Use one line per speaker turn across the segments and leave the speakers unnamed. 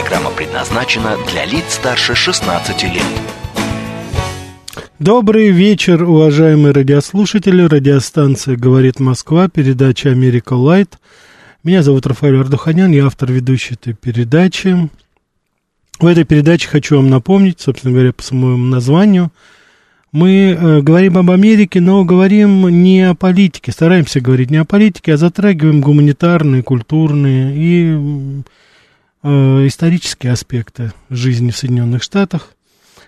Программа предназначена для лиц старше 16 лет.
Добрый вечер, уважаемые радиослушатели. Радиостанция «Говорит Москва», передача «Америка Light». Меня зовут Рафаэль Ардуханян, я автор ведущей этой передачи. В этой передаче хочу вам напомнить, собственно говоря, по самому названию, мы э, говорим об Америке, но говорим не о политике, стараемся говорить не о политике, а затрагиваем гуманитарные, культурные и исторические аспекты жизни в Соединенных Штатах,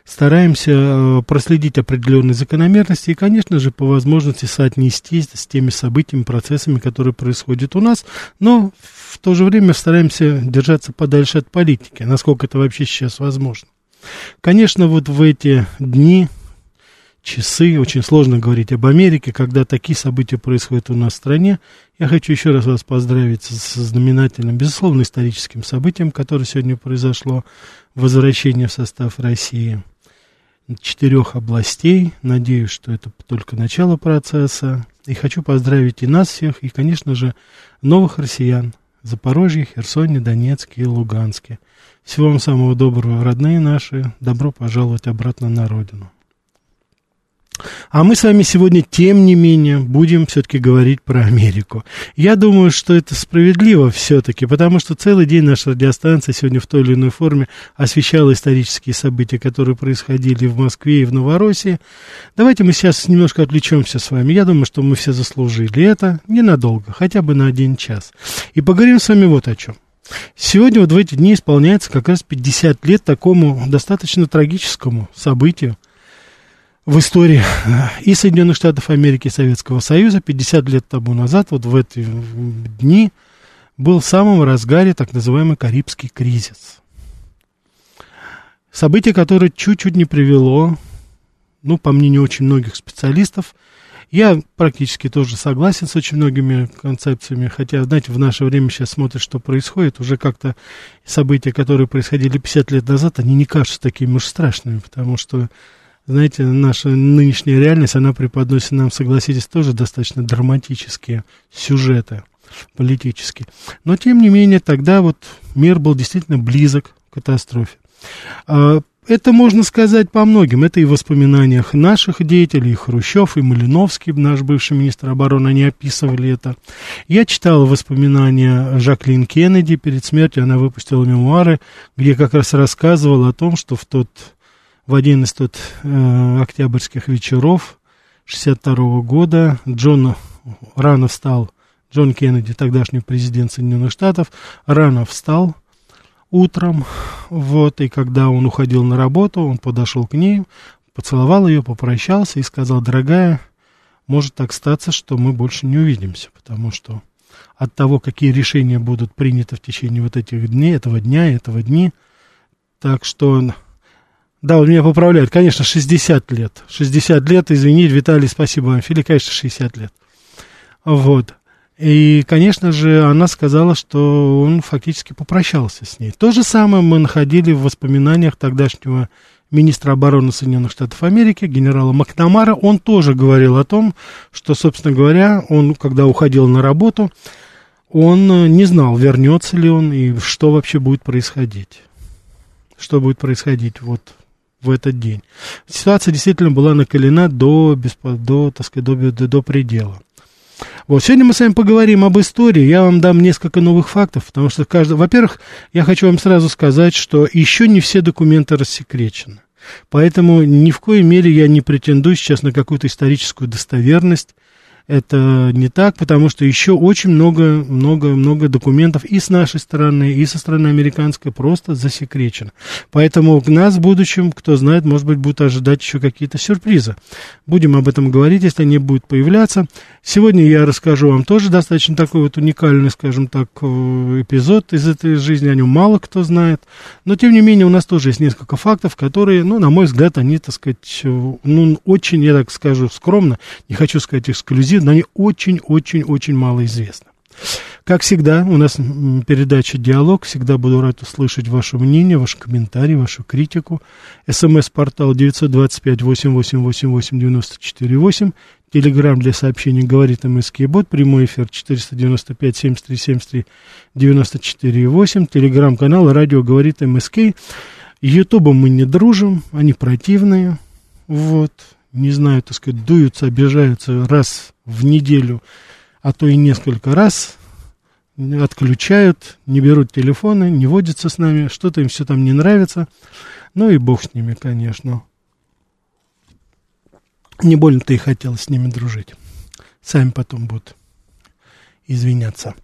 стараемся э, проследить определенные закономерности и, конечно же, по возможности соотнести с теми событиями, процессами, которые происходят у нас, но в то же время стараемся держаться подальше от политики, насколько это вообще сейчас возможно. Конечно, вот в эти дни часы. Очень сложно говорить об Америке, когда такие события происходят у нас в стране. Я хочу еще раз вас поздравить с знаменательным, безусловно, историческим событием, которое сегодня произошло. Возвращение в состав России четырех областей. Надеюсь, что это только начало процесса. И хочу поздравить и нас всех, и, конечно же, новых россиян. Запорожье, Херсоне, Донецке и Луганске. Всего вам самого доброго, родные наши. Добро пожаловать обратно на родину. А мы с вами сегодня, тем не менее, будем все-таки говорить про Америку. Я думаю, что это справедливо все-таки, потому что целый день наша радиостанция сегодня в той или иной форме освещала исторические события, которые происходили в Москве и в Новороссии. Давайте мы сейчас немножко отвлечемся с вами. Я думаю, что мы все заслужили это ненадолго, хотя бы на один час. И поговорим с вами вот о чем. Сегодня вот в эти дни исполняется как раз 50 лет такому достаточно трагическому событию – в истории и Соединенных Штатов Америки, и Советского Союза 50 лет тому назад, вот в эти дни, был в самом разгаре так называемый Карибский кризис. Событие, которое чуть-чуть не привело, ну, по мнению очень многих специалистов, я практически тоже согласен с очень многими концепциями, хотя, знаете, в наше время сейчас смотришь, что происходит, уже как-то события, которые происходили 50 лет назад, они не кажутся такими уж страшными, потому что знаете, наша нынешняя реальность, она преподносит нам, согласитесь, тоже достаточно драматические сюжеты политические. Но, тем не менее, тогда вот мир был действительно близок к катастрофе. А, это можно сказать по многим. Это и в воспоминаниях наших деятелей, и Хрущев, и Малиновский, наш бывший министр обороны, они описывали это. Я читал воспоминания Жаклин Кеннеди перед смертью, она выпустила мемуары, где как раз рассказывала о том, что в тот в один из тот э, октябрьских вечеров 62 года. Джон рано встал, Джон Кеннеди, тогдашний президент Соединенных Штатов, рано встал утром, вот, и когда он уходил на работу, он подошел к ней, поцеловал ее, попрощался и сказал, дорогая, может так статься, что мы больше не увидимся, потому что от того, какие решения будут приняты в течение вот этих дней, этого дня, этого дни, так что да, он меня поправляет. Конечно, 60 лет. 60 лет, извините, Виталий, спасибо вам. Фили, конечно, 60 лет. Вот. И, конечно же, она сказала, что он фактически попрощался с ней. То же самое мы находили в воспоминаниях тогдашнего министра обороны Соединенных Штатов Америки, генерала Макнамара. Он тоже говорил о том, что, собственно говоря, он, когда уходил на работу, он не знал, вернется ли он и что вообще будет происходить. Что будет происходить вот в этот день. Ситуация действительно была накалена до, до, так сказать, до, до, до предела. Вот, сегодня мы с вами поговорим об истории. Я вам дам несколько новых фактов, потому что каждый... Во-первых, я хочу вам сразу сказать, что еще не все документы рассекречены. Поэтому ни в коей мере я не претендую сейчас на какую-то историческую достоверность это не так, потому что еще очень много, много, много документов и с нашей стороны, и со стороны американской просто засекречено. Поэтому нас в будущем, кто знает, может быть, будут ожидать еще какие-то сюрпризы. Будем об этом говорить, если они будут появляться. Сегодня я расскажу вам тоже достаточно такой вот уникальный, скажем так, э, эпизод из этой жизни. О нем мало кто знает. Но, тем не менее, у нас тоже есть несколько фактов, которые, ну, на мой взгляд, они, так сказать, э, ну, очень, я так скажу, скромно, не хочу сказать эксклюзивно, но они очень-очень-очень мало известны. Как всегда, у нас передача «Диалог». Всегда буду рад услышать ваше мнение, ваши комментарии, вашу критику. СМС-портал 925-888-94-8. Телеграмм для сообщений «Говорит МСК Бот». Прямой эфир 495-7373-94-8. Телеграмм-канал «Радио Говорит МСК». Ютубом мы не дружим, они противные. Вот не знаю, так сказать, дуются, обижаются раз в неделю, а то и несколько раз, отключают, не берут телефоны, не водятся с нами, что-то им все там не нравится. Ну и бог с ними, конечно. Не больно-то и хотелось с ними дружить. Сами потом будут извиняться.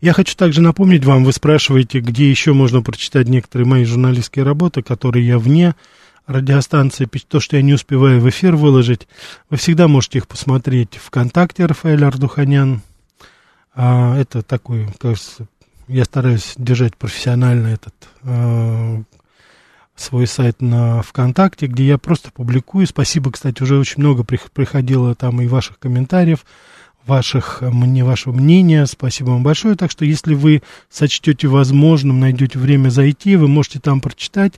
Я хочу также напомнить вам, вы спрашиваете, где еще можно прочитать некоторые мои журналистские работы, которые я вне радиостанции, то, что я не успеваю в эфир выложить, вы всегда можете их посмотреть ВКонтакте, Рафаэль Ардуханян. А, это такой, кажется, я стараюсь держать профессионально этот а, свой сайт на ВКонтакте, где я просто публикую. Спасибо, кстати, уже очень много приходило там и ваших комментариев, ваших, мне вашего мнения. Спасибо вам большое. Так что, если вы сочтете возможным, найдете время зайти, вы можете там прочитать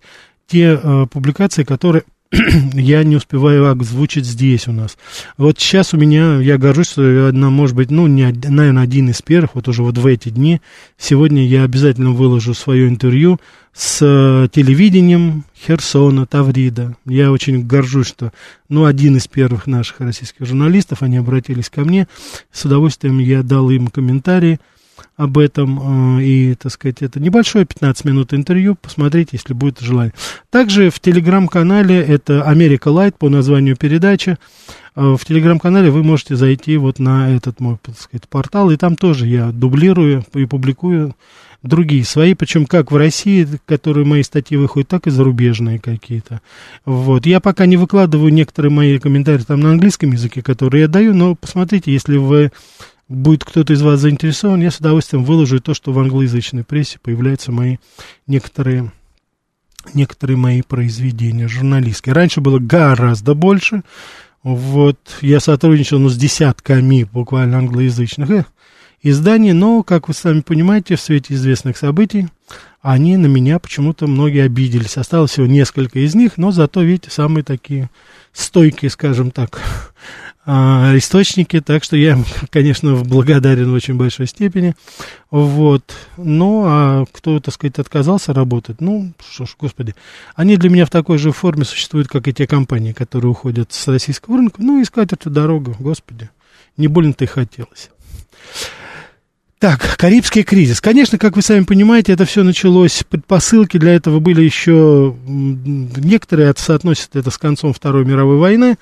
те э, публикации, которые я не успеваю озвучить здесь у нас. Вот сейчас у меня, я горжусь, что одна, может быть, ну, не, наверное, один из первых, вот уже вот в эти дни, сегодня я обязательно выложу свое интервью с э, телевидением Херсона, Таврида. Я очень горжусь, что, ну, один из первых наших российских журналистов, они обратились ко мне, с удовольствием я дал им комментарии, об этом. Э, и, так сказать, это небольшое 15 минут интервью. Посмотрите, если будет желание. Также в телеграм-канале, это Америка Лайт по названию передачи. Э, в телеграм-канале вы можете зайти вот на этот мой, так сказать, портал. И там тоже я дублирую и публикую другие свои, причем как в России, которые мои статьи выходят, так и зарубежные какие-то. Вот. Я пока не выкладываю некоторые мои комментарии там на английском языке, которые я даю, но посмотрите, если вы будет кто-то из вас заинтересован, я с удовольствием выложу то, что в англоязычной прессе появляются мои некоторые, некоторые мои произведения журналистские. Раньше было гораздо больше. Вот, я сотрудничал ну, с десятками буквально англоязычных э, изданий, но, как вы сами понимаете, в свете известных событий, они на меня почему-то многие обиделись. Осталось всего несколько из них, но зато, видите, самые такие стойкие, скажем так, а, источники, так что я, конечно, благодарен в очень большой степени. Вот. Ну, а кто, так сказать, отказался работать, ну, что ж, господи, они для меня в такой же форме существуют, как и те компании, которые уходят с российского рынка. Ну, искать эту дорогу, господи, не больно-то и хотелось. Так, Карибский кризис. Конечно, как вы сами понимаете, это все началось, предпосылки для этого были еще, некоторые соотносят это с концом Второй мировой войны,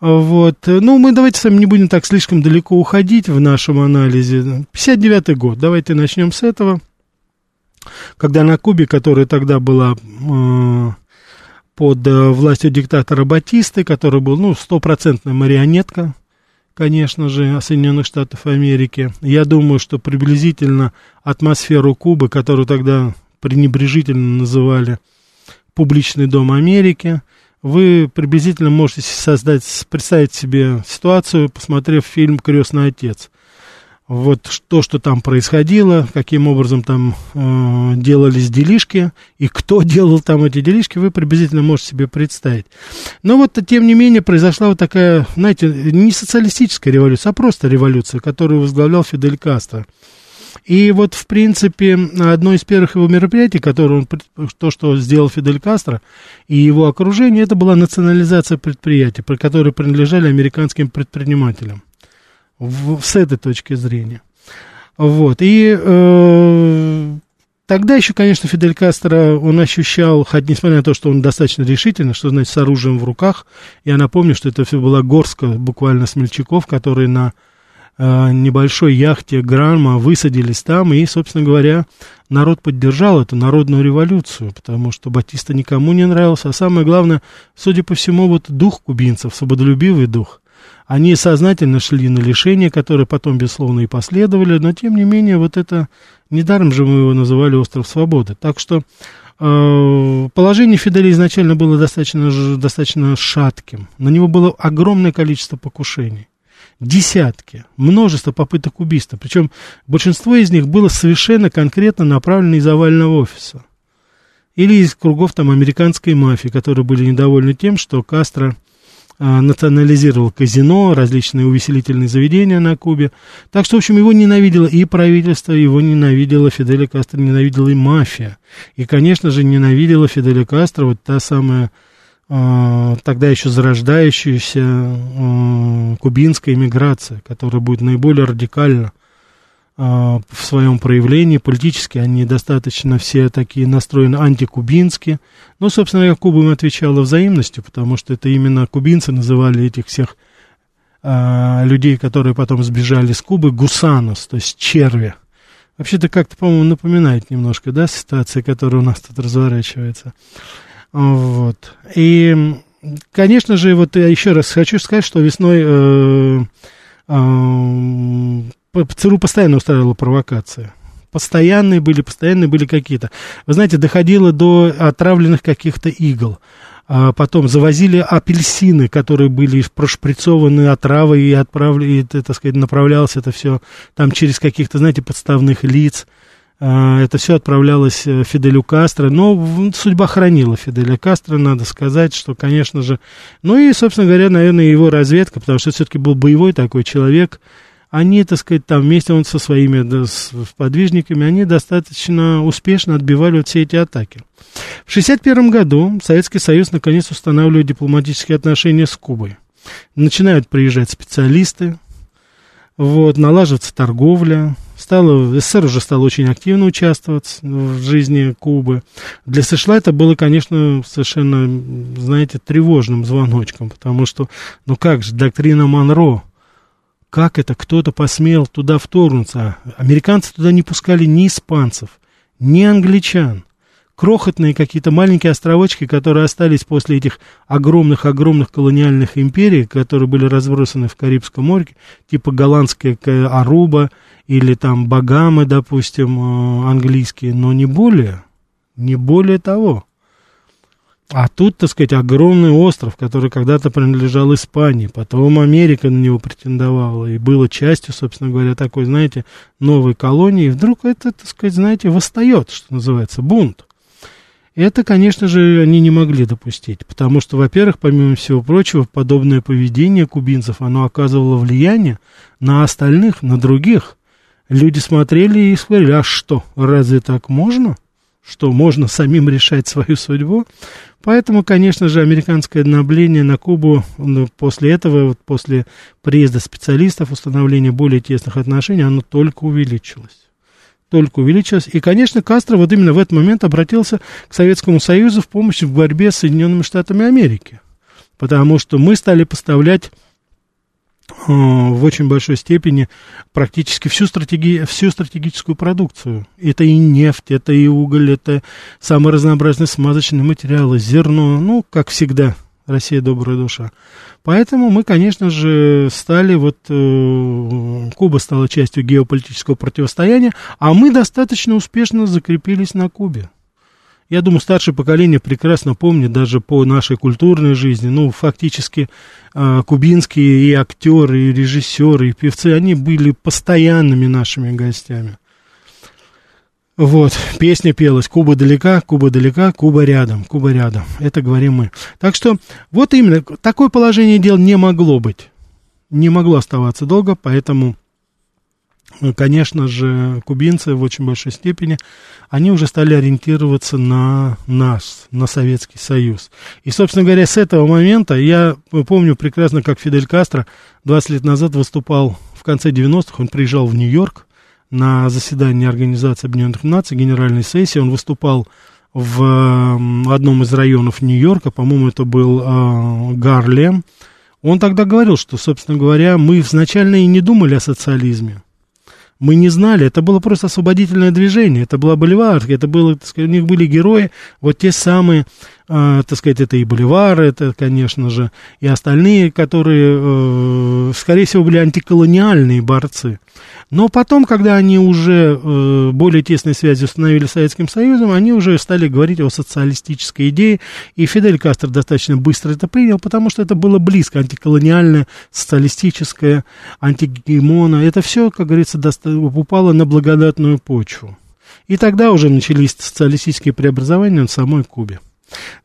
вот. Ну, мы давайте с вами не будем так слишком далеко уходить в нашем анализе. 59-й год, давайте начнем с этого. Когда на Кубе, которая тогда была э, под э, властью диктатора Батисты, который был, ну, стопроцентная марионетка, конечно же, Соединенных Штатов Америки. Я думаю, что приблизительно атмосферу Кубы, которую тогда пренебрежительно называли публичный дом Америки, вы приблизительно можете создать, представить себе ситуацию, посмотрев фильм «Крестный отец». Вот то, что там происходило, каким образом там э, делались делишки, и кто делал там эти делишки, вы приблизительно можете себе представить. Но вот, тем не менее, произошла вот такая, знаете, не социалистическая революция, а просто революция, которую возглавлял Фидель Кастро. И вот, в принципе, одно из первых его мероприятий, которое он, то, что сделал Фидель Кастро и его окружение, это была национализация предприятий, которые принадлежали американским предпринимателям. В, с этой точки зрения. Вот. И э, Тогда еще, конечно, Фидель Кастро, он ощущал, хоть несмотря на то, что он достаточно решительно, что значит с оружием в руках, я напомню, что это все была горстка буквально смельчаков, которые на небольшой яхте Гранма высадились там, и, собственно говоря, народ поддержал эту народную революцию, потому что Батиста никому не нравился, а самое главное, судя по всему, вот дух кубинцев, свободолюбивый дух, они сознательно шли на лишения, которые потом, безусловно, и последовали, но, тем не менее, вот это, недаром же мы его называли «Остров Свободы». Так что э, положение Фиделя изначально было достаточно, достаточно шатким. На него было огромное количество покушений. Десятки, множество попыток убийства. Причем большинство из них было совершенно конкретно направлено из овального офиса. Или из кругов там американской мафии, которые были недовольны тем, что Кастро а, национализировал казино, различные увеселительные заведения на Кубе. Так что, в общем, его ненавидело и правительство, его ненавидела Фиделя Кастро, ненавидела и мафия. И, конечно же, ненавидела Фиделя Кастро вот та самая тогда еще зарождающаяся э, кубинская иммиграция, которая будет наиболее радикально а, в своем проявлении. Политически они достаточно все такие настроены антикубински. Но, собственно говоря, Куба им отвечала взаимностью, потому что это именно кубинцы называли этих всех а, людей, которые потом сбежали с Кубы, гусанос, то есть черви. Вообще-то как-то, по-моему, напоминает немножко, да, ситуация, которая у нас тут разворачивается. Вот. И, конечно же, вот я еще раз хочу сказать, что весной э, э, ЦРУ постоянно устраивала провокации. Постоянные были, постоянные были какие-то. Вы знаете, доходило до отравленных каких-то игл. А потом завозили апельсины, которые были прошприцованы отравой и отправили, и, так сказать, направлялось это все там через каких-то, знаете, подставных лиц. А, это все отправлялось э, Фиделю Кастро, но судьба хранила Фиделя Кастро, надо сказать, что, конечно же, ну и, собственно говоря, наверное, его разведка, потому что все-таки был боевой такой человек, они, так сказать, там вместе он со своими да, с подвижниками, они достаточно успешно отбивали вот все эти атаки. В 1961 году Советский Союз наконец устанавливает дипломатические отношения с Кубой. Начинают приезжать специалисты, вот, налаживается торговля, стало, СССР уже стал очень активно участвовать в жизни Кубы. Для США это было, конечно, совершенно, знаете, тревожным звоночком, потому что, ну как же, доктрина Монро, как это кто-то посмел туда вторгнуться? Американцы туда не пускали ни испанцев, ни англичан. Крохотные какие-то маленькие островочки, которые остались после этих огромных-огромных колониальных империй, которые были разбросаны в Карибском море, типа голландская Аруба или там Багамы, допустим, э, английские, но не более, не более того. А тут, так сказать, огромный остров, который когда-то принадлежал Испании, потом Америка на него претендовала, и было частью, собственно говоря, такой, знаете, новой колонии, и вдруг это, так сказать, знаете, восстает, что называется, бунт. Это, конечно же, они не могли допустить, потому что, во-первых, помимо всего прочего, подобное поведение кубинцев, оно оказывало влияние на остальных, на других. Люди смотрели и говорили, а что, разве так можно? Что, можно самим решать свою судьбу? Поэтому, конечно же, американское обновление на Кубу ну, после этого, вот после приезда специалистов, установления более тесных отношений, оно только увеличилось. Только увеличилось. И, конечно, Кастро вот именно в этот момент обратился к Советскому Союзу в помощь в борьбе с Соединенными Штатами Америки. Потому что мы стали поставлять Э, в очень большой степени практически всю, стратеги, всю стратегическую продукцию. Это и нефть, это и уголь, это самые разнообразные смазочные материалы, зерно, ну, как всегда, Россия добрая душа. Поэтому мы, конечно же, стали, вот, э, Куба стала частью геополитического противостояния, а мы достаточно успешно закрепились на Кубе. Я думаю, старшее поколение прекрасно помнит даже по нашей культурной жизни, ну, фактически э, кубинские и актеры, и режиссеры, и певцы, они были постоянными нашими гостями. Вот, песня пелась «Куба далека, Куба далека, Куба рядом, Куба рядом». Это говорим мы. Так что вот именно такое положение дел не могло быть. Не могло оставаться долго, поэтому конечно же, кубинцы в очень большой степени, они уже стали ориентироваться на нас, на Советский Союз. И, собственно говоря, с этого момента я помню прекрасно, как Фидель Кастро 20 лет назад выступал в конце 90-х, он приезжал в Нью-Йорк на заседании Организации Объединенных Наций, генеральной сессии. Он выступал в одном из районов Нью-Йорка, по-моему, это был э, Гарлем. Он тогда говорил, что, собственно говоря, мы изначально и не думали о социализме. Мы не знали, это было просто освободительное движение, это была Боливар, это было, сказать, у них были герои, вот те самые э, так сказать, это и Боливар, это, конечно же, и остальные, которые, э, скорее всего, были антиколониальные борцы. Но потом, когда они уже э, более тесные связи установили с Советским Союзом, они уже стали говорить о социалистической идее, и Фидель Кастро достаточно быстро это принял, потому что это было близко, антиколониальное, социалистическое, антигемона. Это все, как говорится, упало на благодатную почву. И тогда уже начались социалистические преобразования на самой Кубе.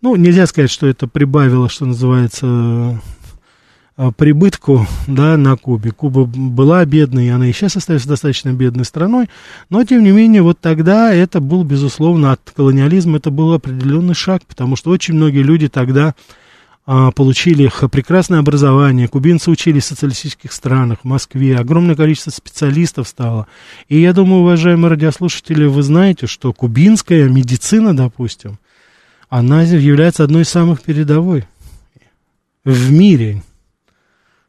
Ну, нельзя сказать, что это прибавило, что называется, э, прибытку да, на Кубе. Куба была бедной, и она и сейчас остается достаточно бедной страной, но, тем не менее, вот тогда это был, безусловно, от колониализма это был определенный шаг, потому что очень многие люди тогда а, получили прекрасное образование, кубинцы учились в социалистических странах, в Москве, огромное количество специалистов стало. И я думаю, уважаемые радиослушатели, вы знаете, что кубинская медицина, допустим, она является одной из самых передовой в мире.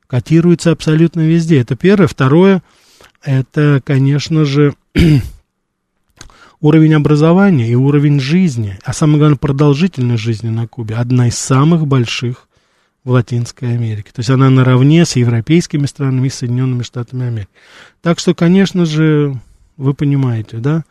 Котируется абсолютно везде. Это первое. Второе, это, конечно же, уровень образования и уровень жизни, а самое главное, продолжительность жизни на Кубе, одна из самых больших в Латинской Америке. То есть она наравне с европейскими странами и Соединенными Штатами Америки. Так что, конечно же, вы понимаете, да,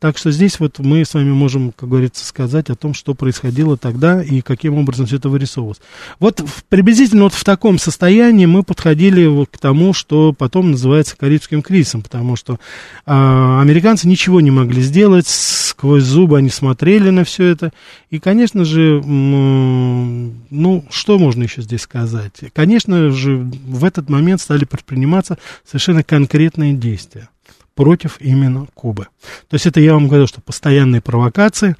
так что здесь вот мы с вами можем, как говорится, сказать о том, что происходило тогда и каким образом все это вырисовывалось. Вот приблизительно вот в таком состоянии мы подходили вот к тому, что потом называется Карибским кризисом, потому что а, американцы ничего не могли сделать, сквозь зубы они смотрели на все это. И, конечно же, ну, что можно еще здесь сказать? Конечно же, в этот момент стали предприниматься совершенно конкретные действия против именно Кубы. То есть это я вам говорю, что постоянные провокации.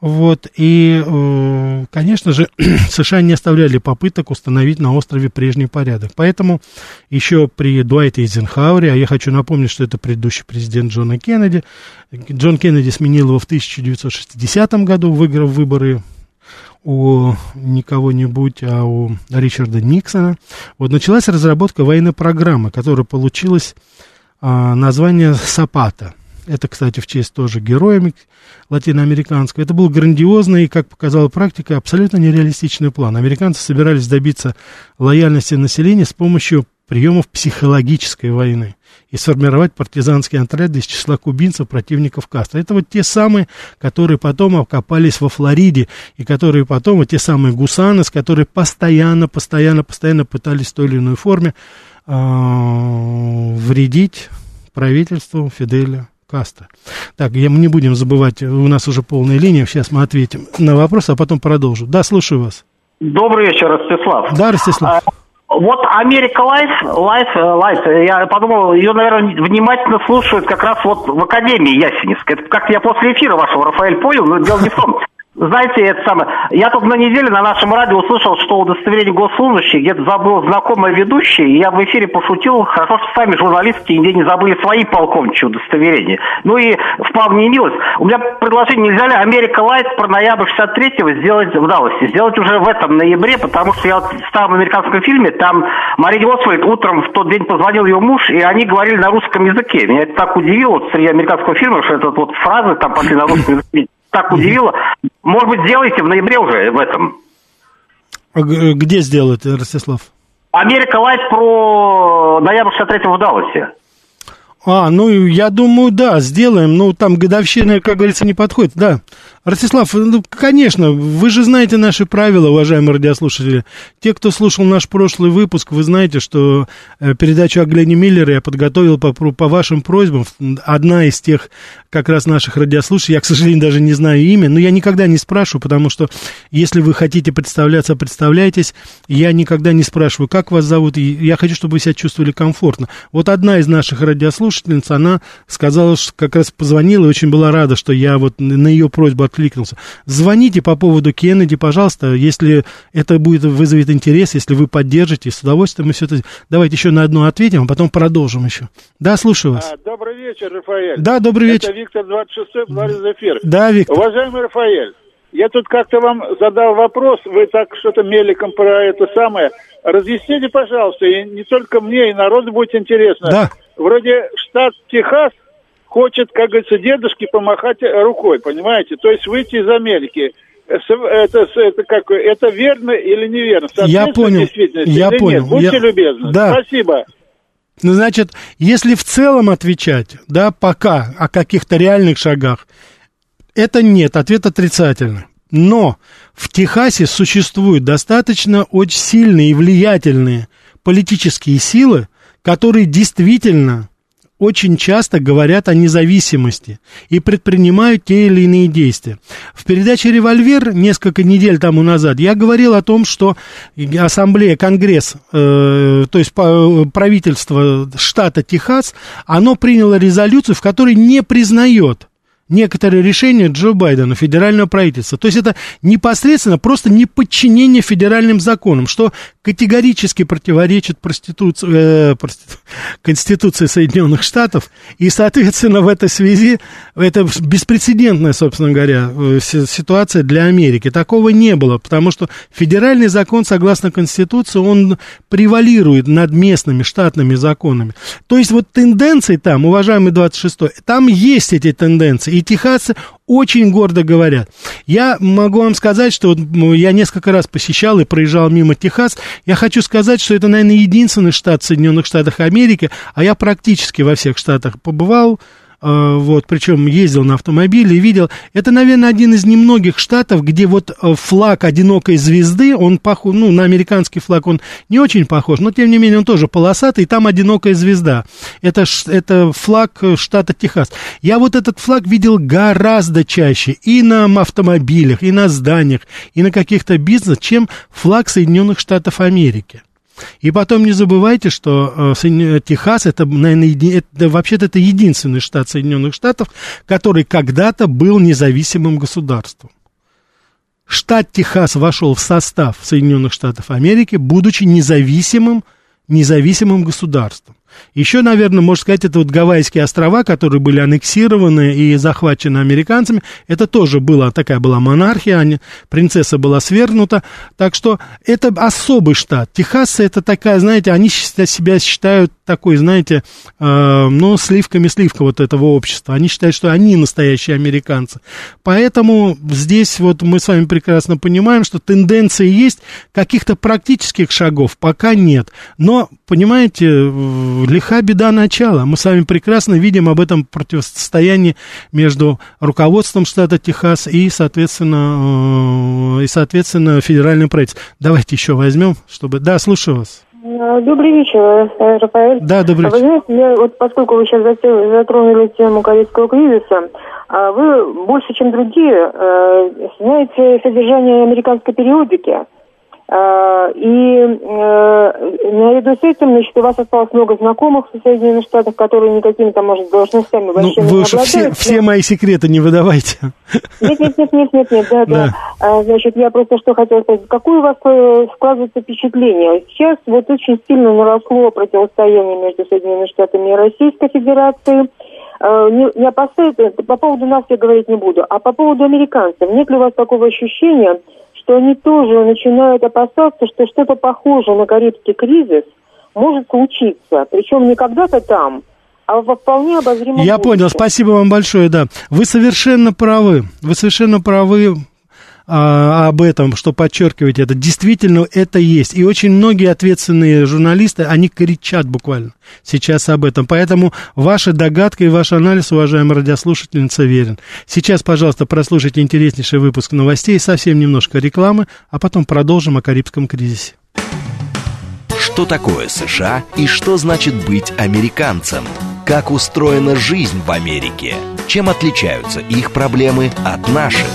Вот, и, э, конечно же, США не оставляли попыток установить на острове прежний порядок. Поэтому еще при Дуайте Эйзенхауэре, а я хочу напомнить, что это предыдущий президент Джона Кеннеди, Джон Кеннеди сменил его в 1960 году, выиграв выборы у не кого-нибудь, а у Ричарда Никсона. Вот началась разработка военной программы, которая получилась а, название Сапата. Это, кстати, в честь тоже героя латиноамериканского. Это был грандиозный и, как показала практика, абсолютно нереалистичный план. Американцы собирались добиться лояльности населения с помощью приемов психологической войны и сформировать партизанские отряды из числа кубинцев, противников Кастро. Это вот те самые, которые потом окопались во Флориде, и которые потом, вот те самые гусаны, с которыми постоянно, постоянно, постоянно пытались в той или иной форме вредить правительству Фиделя Кастро. Так, я, мы не будем забывать, у нас уже полная линия, сейчас мы ответим на вопрос, а потом продолжим. Да, слушаю вас.
Добрый вечер, Ростислав.
Да, Ростислав. А,
вот Америка Light, Light, Light, я подумал, ее, наверное, внимательно слушают как раз вот в Академии Ясеневской. Это как я после эфира вашего, Рафаэль, понял, но дело не в том. Знаете, это самое. Я тут на неделе на нашем радио услышал, что удостоверение госслужащих где-то забыл знакомый ведущий, и я в эфире пошутил, хорошо, что сами журналисты нигде не забыли свои полковничьи удостоверения. Ну и вполне милость. У меня предложение, нельзя ли Америка Light про ноябрь 63-го сделать в Далласе, сделать уже в этом ноябре, потому что я вот в старом американском фильме, там Мария Освальд утром в тот день позвонил ее муж, и они говорили на русском языке. Меня это так удивило, вот среди американского фильма, что это вот фразы там пошли на русском языке так удивило. Может быть, сделайте в ноябре уже в этом.
А где сделают, Ростислав?
Америка Лайт про ноябрь 63-го в Далласе.
А, ну, я думаю, да, сделаем. Ну, там годовщина, как говорится, не подходит. Да, Ростислав, ну, конечно, вы же знаете наши правила, уважаемые радиослушатели. Те, кто слушал наш прошлый выпуск, вы знаете, что э, передачу о Глене Миллере я подготовил по, по вашим просьбам. Одна из тех как раз наших радиослушателей, я, к сожалению, даже не знаю имя, но я никогда не спрашиваю, потому что если вы хотите представляться, представляйтесь. Я никогда не спрашиваю, как вас зовут, и я хочу, чтобы вы себя чувствовали комфортно. Вот одна из наших радиослушательниц, она сказала, что как раз позвонила и очень была рада, что я вот на ее просьбу откликнулся. Звоните по поводу Кеннеди, пожалуйста, если это будет вызовет интерес, если вы поддержите, с удовольствием мы все это... Давайте еще на одно ответим, а потом продолжим еще. Да, слушаю вас.
А, добрый вечер, Рафаэль.
Да, добрый вечер.
Это Виктор 26 Ларис Эфир.
Да, Виктор.
Уважаемый Рафаэль, я тут как-то вам задал вопрос, вы так что-то меликом про это самое. Разъясните, пожалуйста, и не только мне, и народу будет интересно.
Да.
Вроде штат Техас хочет, как говорится, дедушке помахать рукой, понимаете? То есть выйти из Америки. Это, это, как, это верно или неверно?
Я понял. Я понял.
Нет? Будьте
я...
любезны.
Да.
Спасибо.
Ну, значит, если в целом отвечать, да, пока о каких-то реальных шагах, это нет, ответ отрицательный. Но в Техасе существуют достаточно очень сильные и влиятельные политические силы, которые действительно очень часто говорят о независимости и предпринимают те или иные действия. В передаче «Револьвер» несколько недель тому назад я говорил о том, что Ассамблея, Конгресс, э, то есть правительство штата Техас, оно приняло резолюцию, в которой не признает некоторые решения Джо Байдена, федерального правительства. То есть это непосредственно просто неподчинение федеральным законам, что категорически противоречит проституции, э, проститу, Конституции Соединенных Штатов. И, соответственно, в этой связи это беспрецедентная, собственно говоря, э, ситуация для Америки. Такого не было, потому что федеральный закон, согласно Конституции, он превалирует над местными штатными законами. То есть вот тенденции там, уважаемый 26-й, там есть эти тенденции. И техасцы очень гордо говорят. Я могу вам сказать, что вот я несколько раз посещал и проезжал мимо Техас. Я хочу сказать, что это, наверное, единственный штат в Соединенных Штатах Америки, а я практически во всех штатах побывал. Э, вот, причем ездил на автомобиле и видел. Это, наверное, один из немногих штатов, где вот э, флаг одинокой звезды, он похож, ну, на американский флаг он не очень похож, но, тем не менее, он тоже полосатый, и там одинокая звезда. Это, это флаг э, штата Техас. Я вот этот флаг видел гораздо чаще и на автомобилях, и на зданиях, и на каких-то бизнес, чем флаг Соединенных Штатов Америки. И потом не забывайте, что э, Техас это, наверное, еди... это, вообще-то это единственный штат Соединенных Штатов, который когда-то был независимым государством. Штат Техас вошел в состав Соединенных Штатов Америки, будучи независимым, независимым государством. Еще, наверное, можно сказать, это вот Гавайские острова, которые были аннексированы и захвачены американцами. Это тоже была такая была монархия, они, принцесса была свергнута. Так что это особый штат. Техасцы это такая, знаете, они себя считают такой, знаете, э, ну, сливками сливка вот этого общества. Они считают, что они настоящие американцы. Поэтому здесь вот мы с вами прекрасно понимаем, что тенденции есть, каких-то практических шагов пока нет. Но, понимаете, лиха беда начала. Мы с вами прекрасно видим об этом противостоянии между руководством штата Техас и, соответственно, э, и, соответственно, федеральным правительством. Давайте еще возьмем, чтобы... Да, слушаю вас.
Э, добрый вечер, э, Рафаэль.
Да, добрый вечер.
Вы знаете, я, вот поскольку вы сейчас затронули тему корейского кризиса, а вы больше, чем другие, знаете содержание американской периодики. А, и э, наряду с этим, значит, у вас осталось много знакомых в Соединенных Штатах, которые никакими там, может, должностями
большими ну, вы уж все, все мои секреты не выдавайте.
Нет, нет, нет, нет, нет, нет, да, да. да. А, значит, я просто что хотела сказать. Какое у вас э, складывается впечатление? Сейчас вот очень сильно наросло противостояние между Соединенными Штатами и Российской Федерацией. А, не, не по поводу нас я говорить не буду, а по поводу американцев. Нет ли у вас такого ощущения, что они тоже начинают опасаться, что что-то похожее на Карибский кризис может случиться. Причем не когда-то там, а во вполне обозримом
Я будущем. понял, спасибо вам большое, да. Вы совершенно правы, вы совершенно правы а, об этом, что подчеркивать это. Действительно, это есть. И очень многие ответственные журналисты, они кричат буквально сейчас об этом. Поэтому ваша догадка и ваш анализ, уважаемая радиослушательница, верен. Сейчас, пожалуйста, прослушайте интереснейший выпуск новостей, совсем немножко рекламы, а потом продолжим о Карибском кризисе.
Что такое США и что значит быть американцем? Как устроена жизнь в Америке? Чем отличаются их проблемы от наших?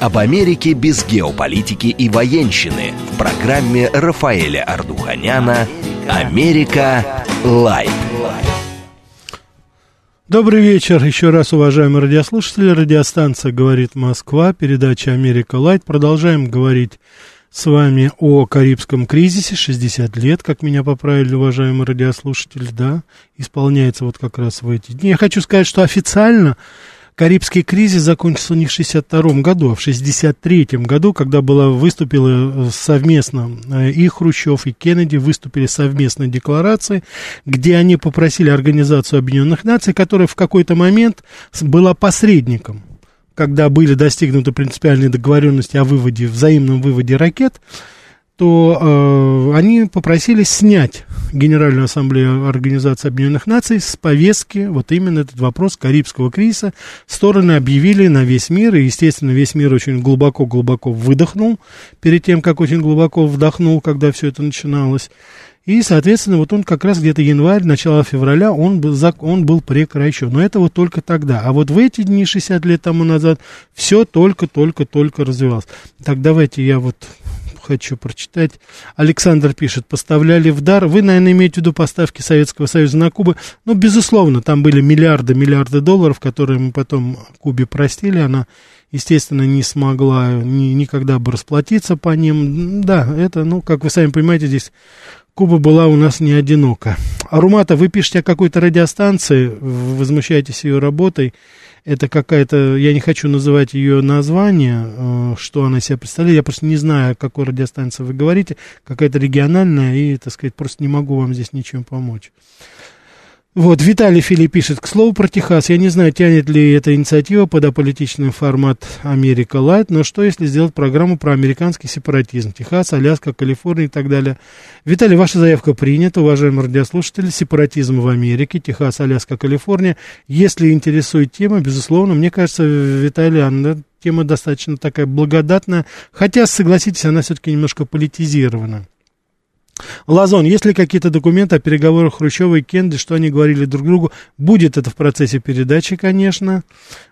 Об Америке без геополитики и военщины в программе Рафаэля Ардуханяна «Америка. Light».
Добрый вечер еще раз, уважаемые радиослушатели. Радиостанция «Говорит Москва», передача «Америка Light». Продолжаем говорить с вами о Карибском кризисе. 60 лет, как меня поправили, уважаемые радиослушатели, да, исполняется вот как раз в эти дни. Я хочу сказать, что официально Карибский кризис закончился не в 62 году, а в 63 году, когда была, выступила э, совместно э, и Хрущев, и Кеннеди выступили совместной декларацией, где они попросили Организацию Объединенных Наций, которая в какой-то момент была посредником когда были достигнуты принципиальные договоренности о выводе, взаимном выводе ракет, то э, они попросили снять Генеральную Ассамблею Организации Объединенных Наций с повестки вот именно этот вопрос Карибского кризиса. Стороны объявили на весь мир, и, естественно, весь мир очень глубоко-глубоко выдохнул перед тем, как очень глубоко вдохнул, когда все это начиналось. И, соответственно, вот он как раз где-то январь, начало февраля, он был, он был прекращен. Но это вот только тогда. А вот в эти дни, 60 лет тому назад, все только-только-только развивалось. Так давайте я вот хочу прочитать. Александр пишет, поставляли в дар. Вы, наверное, имеете в виду поставки Советского Союза на Кубу. Ну, безусловно, там были миллиарды, миллиарды долларов, которые мы потом Кубе простили. Она, естественно, не смогла ни, никогда бы расплатиться по ним. Да, это, ну, как вы сами понимаете, здесь Куба была у нас не одинока. Арумата, вы пишете о какой-то радиостанции, возмущаетесь ее работой это какая-то, я не хочу называть ее название, э, что она себя представляет, я просто не знаю, о какой радиостанции вы говорите, какая-то региональная, и, так сказать, просто не могу вам здесь ничем помочь. Вот, Виталий Фили пишет, к слову про Техас, я не знаю, тянет ли эта инициатива под аполитичный формат Америка Лайт, но что если сделать программу про американский сепаратизм, Техас, Аляска, Калифорния и так далее. Виталий, ваша заявка принята, уважаемые радиослушатели, сепаратизм в Америке, Техас, Аляска, Калифорния. Если интересует тема, безусловно, мне кажется, Виталий, она, тема достаточно такая благодатная, хотя, согласитесь, она все-таки немножко политизирована. Лазон, есть ли какие-то документы о переговорах Хрущева и Кенды, что они говорили друг другу? Будет это в процессе передачи, конечно.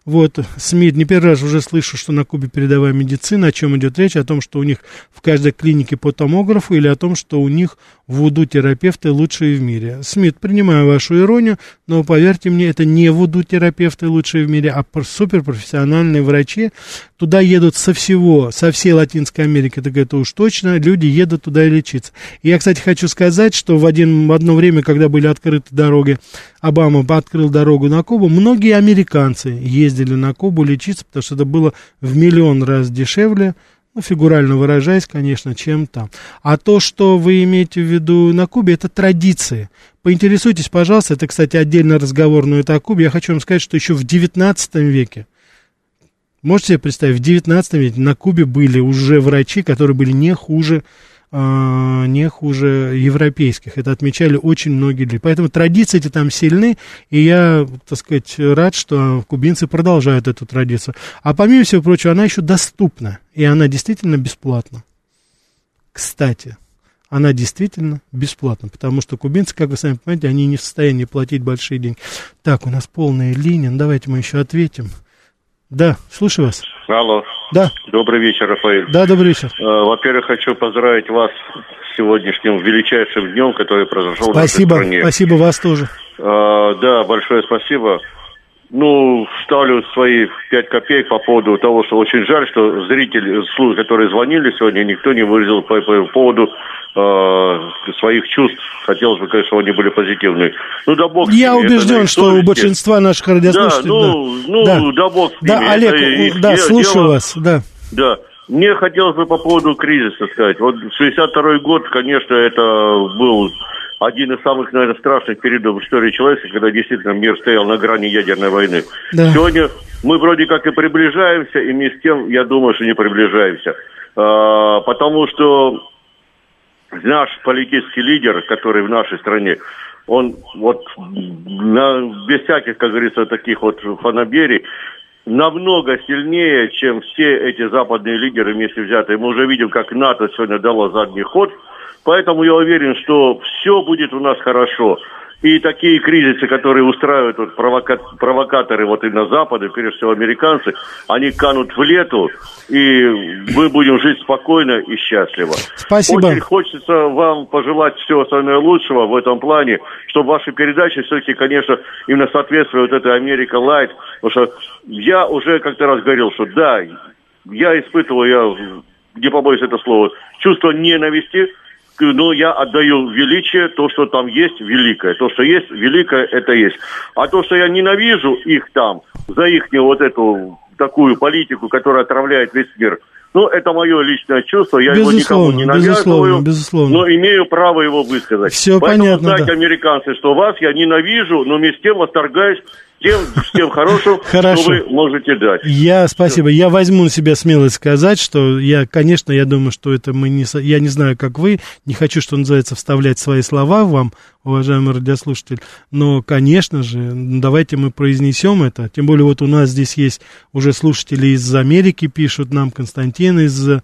Вот, СМИ, не первый раз уже слышу, что на Кубе передовая медицина, о чем идет речь, о том, что у них в каждой клинике по томографу или о том, что у них вуду-терапевты лучшие в мире. Смит, принимаю вашу иронию, но поверьте мне, это не вуду-терапевты лучшие в мире, а суперпрофессиональные врачи. Туда едут со всего, со всей Латинской Америки, так это уж точно, люди едут туда и лечиться. И я, кстати, хочу сказать, что в, один, в одно время, когда были открыты дороги, Обама открыл дорогу на Кубу, многие американцы ездили на Кубу лечиться, потому что это было в миллион раз дешевле, ну, фигурально выражаясь, конечно, чем там. А то, что вы имеете в виду на Кубе, это традиции. Поинтересуйтесь, пожалуйста, это, кстати, отдельный разговор, но это о Кубе. Я хочу вам сказать, что еще в 19 веке, можете себе представить, в 19 веке на Кубе были уже врачи, которые были не хуже не хуже европейских. Это отмечали очень многие люди. Поэтому традиции эти там сильны, и я, так сказать, рад, что кубинцы продолжают эту традицию. А помимо всего прочего, она еще доступна, и она действительно бесплатна. Кстати, она действительно бесплатна, потому что кубинцы, как вы сами понимаете, они не в состоянии платить большие деньги. Так, у нас полная линия, ну, давайте мы еще ответим. Да, слушаю вас.
Алло.
Да.
Добрый вечер, Рафаэль.
Да, добрый вечер.
Э, во-первых, хочу поздравить вас с сегодняшним величайшим днем, который произошел
спасибо,
в нашей стране.
Спасибо, вас тоже.
А, да, большое спасибо. Ну, ставлю свои пять копеек по поводу того, что очень жаль, что зрители, которые звонили сегодня, никто не выразил по, по поводу э, своих чувств. Хотелось бы, конечно, они были позитивные. Ну, да бог
Я ними, убежден, что у большинства наших радиослушателей... Да, ну,
да. ну, да. да бог
Да, ними. Олег, это да, слушаю дело. вас, да.
Да. Мне хотелось бы по поводу кризиса сказать. Вот 62 год, конечно, это был один из самых, наверное, страшных периодов в истории человечества, когда действительно мир стоял на грани ядерной войны. Да. Сегодня мы вроде как и приближаемся, и вместе с тем, я думаю, что не приближаемся. А, потому что наш политический лидер, который в нашей стране, он вот на, без всяких, как говорится, таких вот фанаберий, намного сильнее, чем все эти западные лидеры вместе взятые. Мы уже видим, как НАТО сегодня дало задний ход – Поэтому я уверен, что все будет у нас хорошо. И такие кризисы, которые устраивают вот провока... провокаторы вот именно Запада, прежде всего американцы, они канут в лету, и мы будем жить спокойно и счастливо.
Спасибо.
Очень хочется вам пожелать всего самого лучшего в этом плане, чтобы ваши передачи все-таки, конечно, именно соответствуют вот этой Америка Лайт, потому что я уже как-то раз говорил, что да, я испытывал, я не побоюсь это слова, чувство ненависти, но я отдаю величие, то, что там есть, великое. То, что есть, великое, это есть. А то, что я ненавижу их там, за их вот эту такую политику, которая отравляет весь мир, ну, это мое личное чувство, я
безусловно,
его никому не навязываю,
безусловно, безусловно.
но имею право его высказать.
Все
Поэтому
понятно,
знайте,
да.
американцы, что вас я ненавижу, но вместе с тем восторгаюсь тем, тем хорошим,
Хорошо.
что вы можете дать.
Я, спасибо, я возьму на себя смелость сказать, что я, конечно, я думаю, что это мы не, я не знаю, как вы, не хочу, что называется, вставлять свои слова вам, уважаемый радиослушатель, но, конечно же, давайте мы произнесем это, тем более вот у нас здесь есть уже слушатели из Америки пишут нам, Константин из э,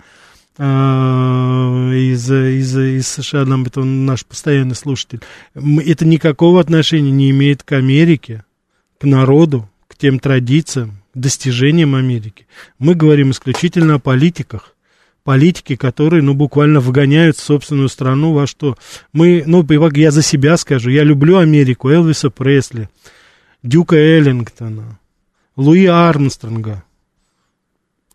из, из, из США, нам это он наш постоянный слушатель, это никакого отношения не имеет к Америке, к народу, к тем традициям, к достижениям Америки. Мы говорим исключительно о политиках. Политики, которые, ну, буквально вгоняют собственную страну во что. Мы, ну, я за себя скажу, я люблю Америку, Элвиса Пресли, Дюка Эллингтона, Луи Армстронга,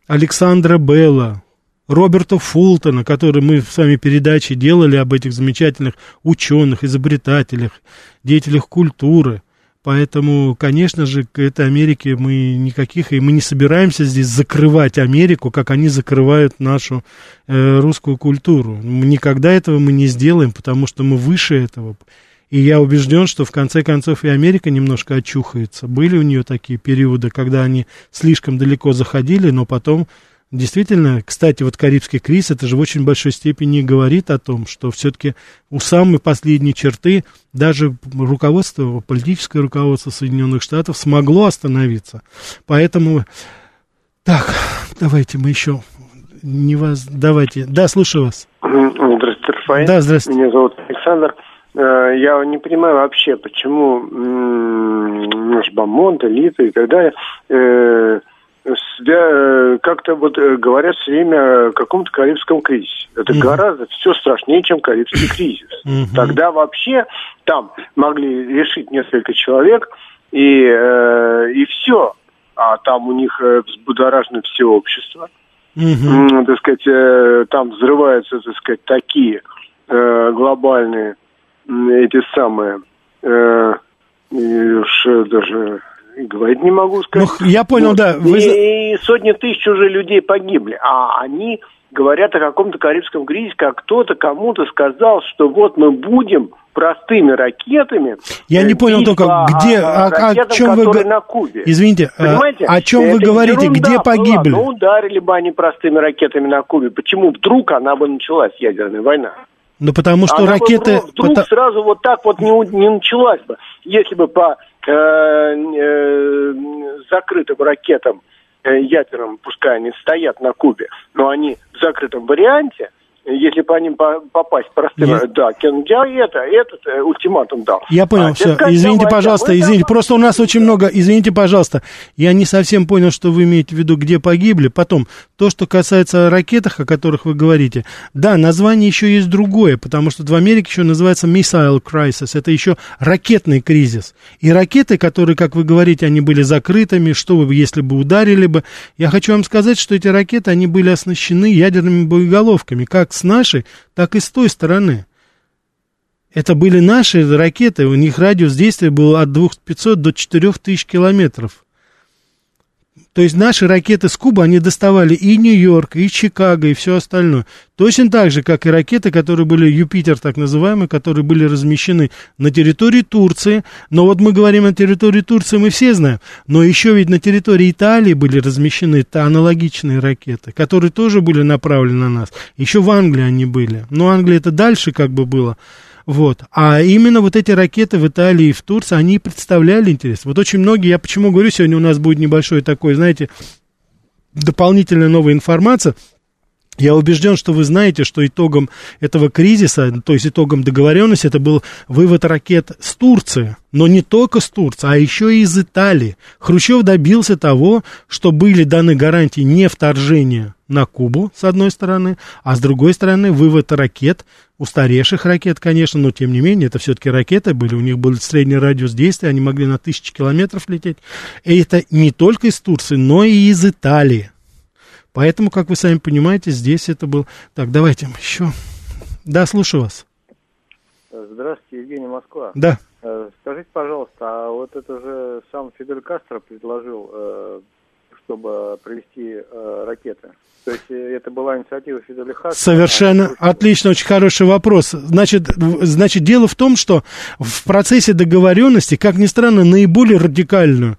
Александра Белла, Роберта Фултона, который мы с вами передачи делали об этих замечательных ученых, изобретателях, деятелях культуры. Поэтому, конечно же, к этой Америке мы никаких, и мы не собираемся здесь закрывать Америку, как они закрывают нашу э, русскую культуру. Никогда этого мы не сделаем, потому что мы выше этого. И я убежден, что в конце концов и Америка немножко очухается. Были у нее такие периоды, когда они слишком далеко заходили, но потом Действительно, кстати, вот Карибский кризис, это же в очень большой степени говорит о том, что все-таки у самой последней черты даже руководство, политическое руководство Соединенных Штатов смогло остановиться. Поэтому, так, давайте мы еще не вас, давайте, да, слушаю вас.
Здравствуйте, Рафаэль.
Да, здравствуйте.
Меня зовут Александр. Э, Я не понимаю вообще, почему наш Бамонт, элита и так далее э, как-то вот э, говорят все время о каком-то карибском кризисе. Это
Мгм.
гораздо все страшнее, чем карибский кризис.
Мгм.
Тогда вообще там могли решить несколько человек и, э, и все. А там у них э, взбудоражено все общество. М, так сказать, там взрываются, так сказать, такие э, глобальные эти самые, э, уж даже говорить не могу
Ну,
сказать.
х- я понял,
Вот.
да. Вы...
И, и сотни тысяч уже людей погибли, а они говорят о каком-то карибском кризисе, как кто-то кому-то сказал, что вот мы будем простыми ракетами.
Я не
э,
понял
бить
только,
по,
где,
а,
о- о
ракетам,
чем вы
которые
го-
на Кубе.
Извините, а,
Понимаете?
о чем вы говорите, где
была.
погибли?
Ну, ударили бы они простыми ракетами на Кубе. Почему вдруг она бы началась, ядерная война?
Ну, потому что
Она бы
ракеты...
вдруг, вдруг
пота-
сразу вот так вот не, не началась бы. Если бы по э, э, закрытым ракетам э, ядерным, пускай они стоят на Кубе, но они в закрытом варианте, если по ним по- попасть простым,
Я-
да, я это, этот э, ультиматум дал.
Я понял,
А
все. Извините, пожалуйста,
вы
извините.
давайте.
Просто у нас очень много... Извините, пожалуйста. Я не совсем понял, что вы имеете в виду, где погибли. Потом, то, что касается ракетах, о которых вы говорите. Да, название еще есть другое, потому что в Америке еще называется missile crisis. Это еще ракетный кризис. И ракеты, которые, как вы говорите, они были закрытыми, что вы, если бы ударили бы. Я хочу вам сказать, что эти ракеты, они были оснащены ядерными боеголовками, как с нашей, так и с той стороны. Это были наши ракеты, у них радиус действия был от 2500 до 4000 километров. То есть наши ракеты с Кубы, они доставали и Нью-Йорк, и Чикаго, и все остальное. Точно так же, как и ракеты, которые были Юпитер, так называемые, которые были размещены на территории Турции. Но вот мы говорим о территории Турции, мы все знаем. Но еще ведь на территории Италии были размещены та- аналогичные ракеты, которые тоже были направлены на нас. Еще в Англии они были. Но Англия это дальше как бы было. Вот. А именно вот эти ракеты в Италии и в Турции, они представляли интерес. Вот очень многие, я почему говорю, сегодня у нас будет небольшой такой, знаете, дополнительная новая информация. Я убежден, что вы знаете, что итогом этого кризиса, то есть итогом договоренности, это был вывод ракет с Турции. Но не только с Турции, а еще и из Италии. Хрущев добился того, что были даны гарантии не вторжения на Кубу, с одной стороны, а с другой стороны, вывод ракет, устаревших ракет, конечно, но тем не менее, это все-таки ракеты были, у них был средний радиус действия, они могли на тысячи километров лететь. И это не только из Турции, но и из Италии. Поэтому, как вы сами понимаете, здесь это был... Так, давайте еще... Да, слушаю вас.
Здравствуйте, Евгений Москва.
Да.
Э, скажите, пожалуйста, а вот это же сам Фидель Кастро предложил, э, чтобы провести э, ракеты? То есть это была инициатива Фиделя Кастро?
Совершенно а отлично, очень хороший вопрос. Значит, значит, дело в том, что в процессе договоренности, как ни странно, наиболее радикальную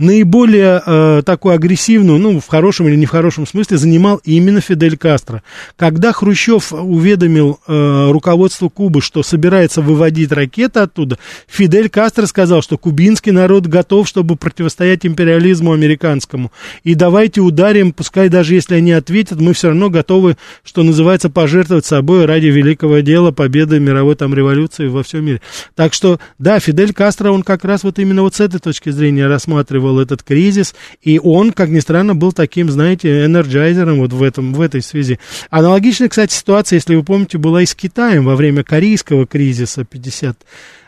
наиболее э, такую агрессивную, ну, в хорошем или не в хорошем смысле, занимал именно Фидель Кастро. Когда Хрущев уведомил э, руководство Кубы, что собирается выводить ракеты оттуда, Фидель Кастро сказал, что кубинский народ готов, чтобы противостоять империализму американскому. И давайте ударим, пускай даже если они ответят, мы все равно готовы, что называется, пожертвовать собой ради великого дела, победы мировой там революции во всем мире. Так что, да, Фидель Кастро, он как раз вот именно вот с этой точки зрения рассматривал испытывал этот кризис, и он, как ни странно, был таким, знаете, энерджайзером вот в, этом, в этой связи. Аналогичная, кстати, ситуация, если вы помните, была и с Китаем во время корейского кризиса 50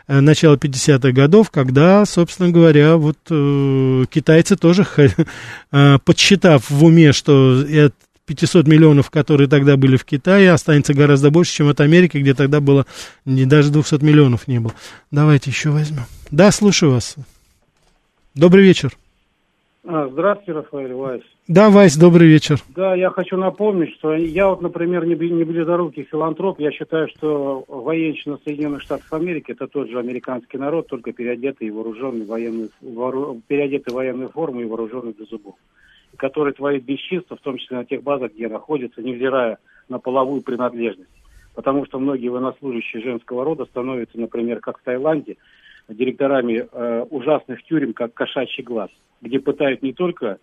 э, начала 50-х годов, когда, собственно говоря, вот э, китайцы тоже, э, подсчитав в уме, что 500 миллионов, которые тогда были в Китае, останется гораздо больше, чем от Америки, где тогда было не, даже 200 миллионов не было. Давайте еще возьмем. Да, слушаю вас. Добрый вечер.
А, здравствуйте, Рафаэль Вайс.
Да, Вайс, добрый вечер.
Да, я хочу напомнить, что я вот, например, не, не близорукий филантроп. Я считаю, что военщина Соединенных Штатов Америки это тот же американский народ, только переодетый и вооруженный военный, воору, переодетый военную форму и вооруженный до зубов. Который творит бесчинство, в том числе на тех базах, где находится, невзирая на половую принадлежность. Потому что многие военнослужащие женского рода становятся, например, как в Таиланде, директорами э, ужасных тюрем, как «Кошачий глаз», где пытают не только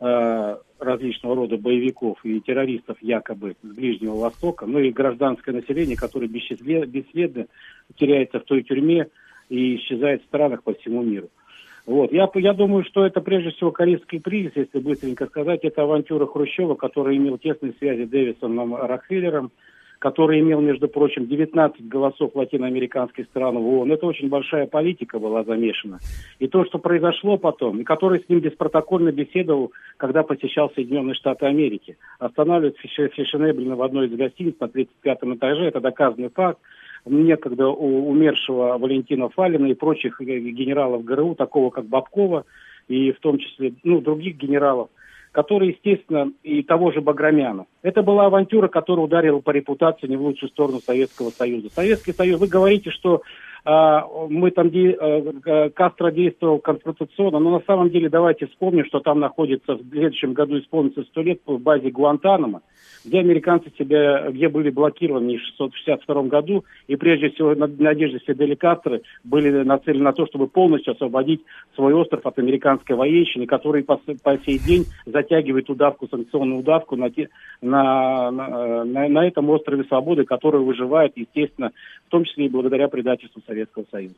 э, различного рода боевиков и террористов якобы с Ближнего Востока, но и гражданское население, которое бесследно, бесследно теряется в той тюрьме и исчезает в странах по всему миру. Вот. Я, я думаю, что это прежде всего корейский кризис, если быстренько сказать. Это авантюра Хрущева, который имел тесные связи с Дэвисоном Рокфеллером, который имел, между прочим, 19 голосов латиноамериканских стран в ООН. Это очень большая политика была замешана. И то, что произошло потом, и который с ним беспротокольно беседовал, когда посещал Соединенные Штаты Америки. Останавливает Фишенеблина в одной из гостиниц на 35-м этаже, это доказанный факт некогда у умершего Валентина Фалина и прочих генералов ГРУ, такого как Бабкова, и в том числе ну, других генералов – который, естественно, и того же Баграмяна. Это была авантюра, которая ударила по репутации не в лучшую сторону Советского Союза. Советский Союз, вы говорите, что мы там, де, а, Кастро действовал конфронтационно, но на самом деле давайте вспомним, что там находится в следующем году исполнится сто лет в базе Гуантанамо, где американцы себя, где были блокированы в 662 году, и прежде всего надежды Фидели Кастро были нацелены на то, чтобы полностью освободить свой остров от американской военщины, который по, по сей день затягивает удавку, санкционную удавку на, те, на, на, на, на этом острове Свободы, который выживает, естественно, в том числе и благодаря предательству Советского Союза.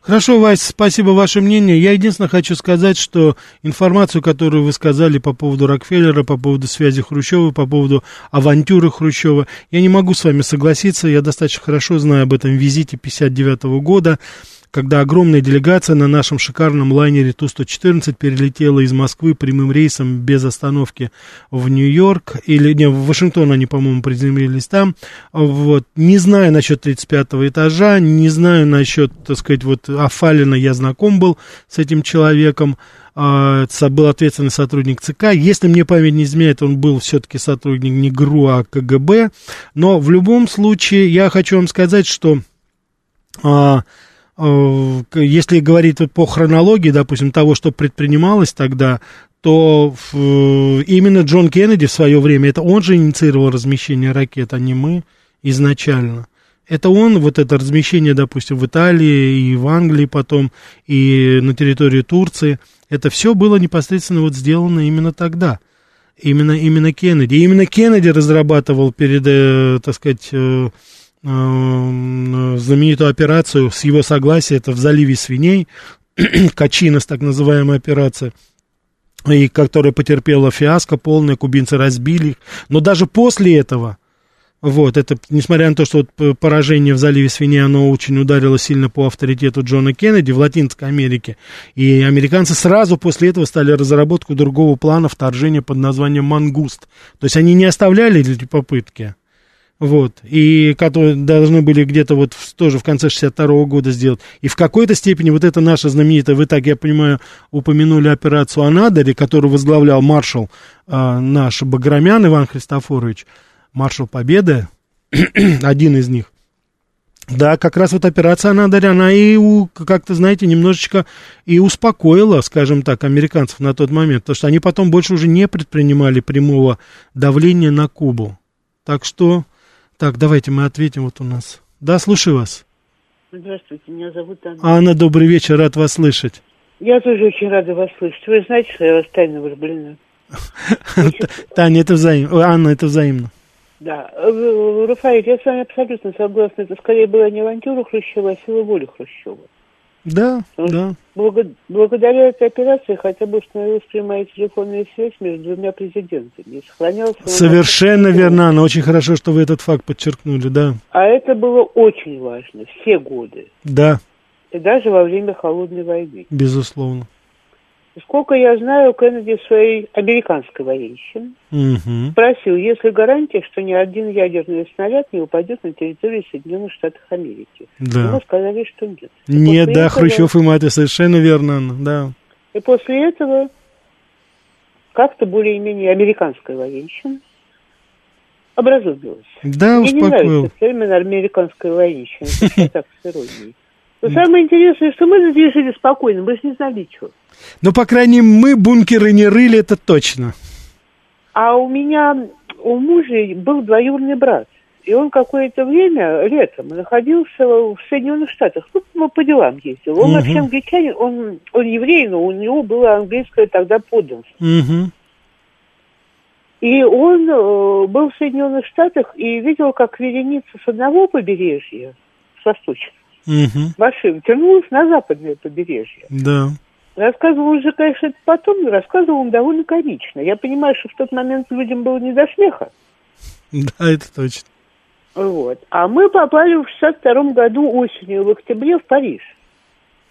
Хорошо, Вась, спасибо ваше мнение. Я единственное хочу сказать, что информацию, которую вы сказали по поводу Рокфеллера, по поводу связи Хрущева, по поводу авантюры Хрущева, я не могу с вами согласиться. Я достаточно хорошо знаю об этом визите 59 года когда огромная делегация на нашем шикарном лайнере Ту-114 перелетела из Москвы прямым рейсом без остановки в Нью-Йорк, или не, в Вашингтон они, по-моему, приземлились там, вот, не знаю насчет 35 этажа, не знаю насчет, так сказать, вот Афалина, я знаком был с этим человеком, а, был ответственный сотрудник ЦК. Если мне память не изменяет, он был все-таки сотрудник не ГРУ, а КГБ. Но в любом случае я хочу вам сказать, что а, если говорить по хронологии, допустим, того, что предпринималось тогда, то именно Джон Кеннеди в свое время, это он же инициировал размещение ракет, а не мы изначально. Это он, вот это размещение, допустим, в Италии и в Англии потом, и на территории Турции, это все было непосредственно вот сделано именно тогда. Именно, именно Кеннеди. Именно Кеннеди разрабатывал перед, э, так сказать, э, э, знаменитую операцию с его согласия, это в заливе свиней, Качинос, так называемая операция, и которая потерпела фиаско полное, кубинцы разбили их. Но даже после этого, вот, это, несмотря на то, что вот поражение в заливе свиней, оно очень ударило сильно по авторитету Джона Кеннеди в Латинской Америке, и американцы сразу после этого стали разработку другого плана вторжения под названием «Мангуст». То есть они не оставляли эти попытки, вот, и которые должны были где-то вот в, тоже в конце 62 -го года сделать. И в какой-то степени вот это наша знаменитая, вы так, я понимаю, упомянули операцию Анадырь, которую возглавлял маршал э, наш Баграмян Иван Христофорович, маршал Победы, один из них. Да, как раз вот операция Анадырь, она и, как-то, знаете, немножечко и успокоила, скажем так, американцев на тот момент, потому что они потом больше уже не предпринимали прямого давления на Кубу. Так что так, давайте мы ответим вот у нас. Да, слушаю вас.
Здравствуйте, меня зовут Анна.
Анна, добрый вечер, рад вас слышать.
Я тоже очень рада вас слышать. Вы знаете, что я вас тайно влюблена?
Таня, это взаимно. Анна, это взаимно.
Да. Э, Рафаэль, я с вами абсолютно согласна. Это скорее была не авантюра Хрущева, а сила воли Хрущева.
Да, да.
Благодаря этой операции хотя бы установилась прямая телефонная связь между двумя президентами. сохранялся
Совершенно верно, но очень хорошо, что вы этот факт подчеркнули, да.
А это было очень важно, все годы.
Да.
И даже во время Холодной войны.
Безусловно.
Сколько я знаю, Кеннеди своей американской военщины
угу.
спросил, есть ли гарантия, что ни один ядерный снаряд не упадет на территорию Соединенных Штатов Америки.
Да.
Ему сказали, что нет.
И нет, да, этого... Хрущев и мать, совершенно верно, да.
И после этого как-то более-менее американская военщина образумилась.
Да,
Мне
успокоил.
не нравится термин американская военщина, так с иронией. Но самое интересное, что мы здесь жили спокойно, мы же не знали, что.
Ну, по крайней мере, мы бункеры не рыли, это точно.
А у меня, у мужа был двоюродный брат. И он какое-то время, летом, находился в Соединенных Штатах. Ну, по делам ездил. Он угу. вообще англичанин, он, он еврей, но у него было английское тогда подданство.
Угу.
И он э, был в Соединенных Штатах и видел, как вереница с одного побережья, с восточного,
угу.
машин тянулась на западное побережье.
Да.
Рассказывал он же, конечно, это потом, но рассказывал он довольно комично. Я понимаю, что в тот момент людям было не до смеха.
Да, это точно.
Вот. А мы попали в 62 году осенью, в октябре, в Париж.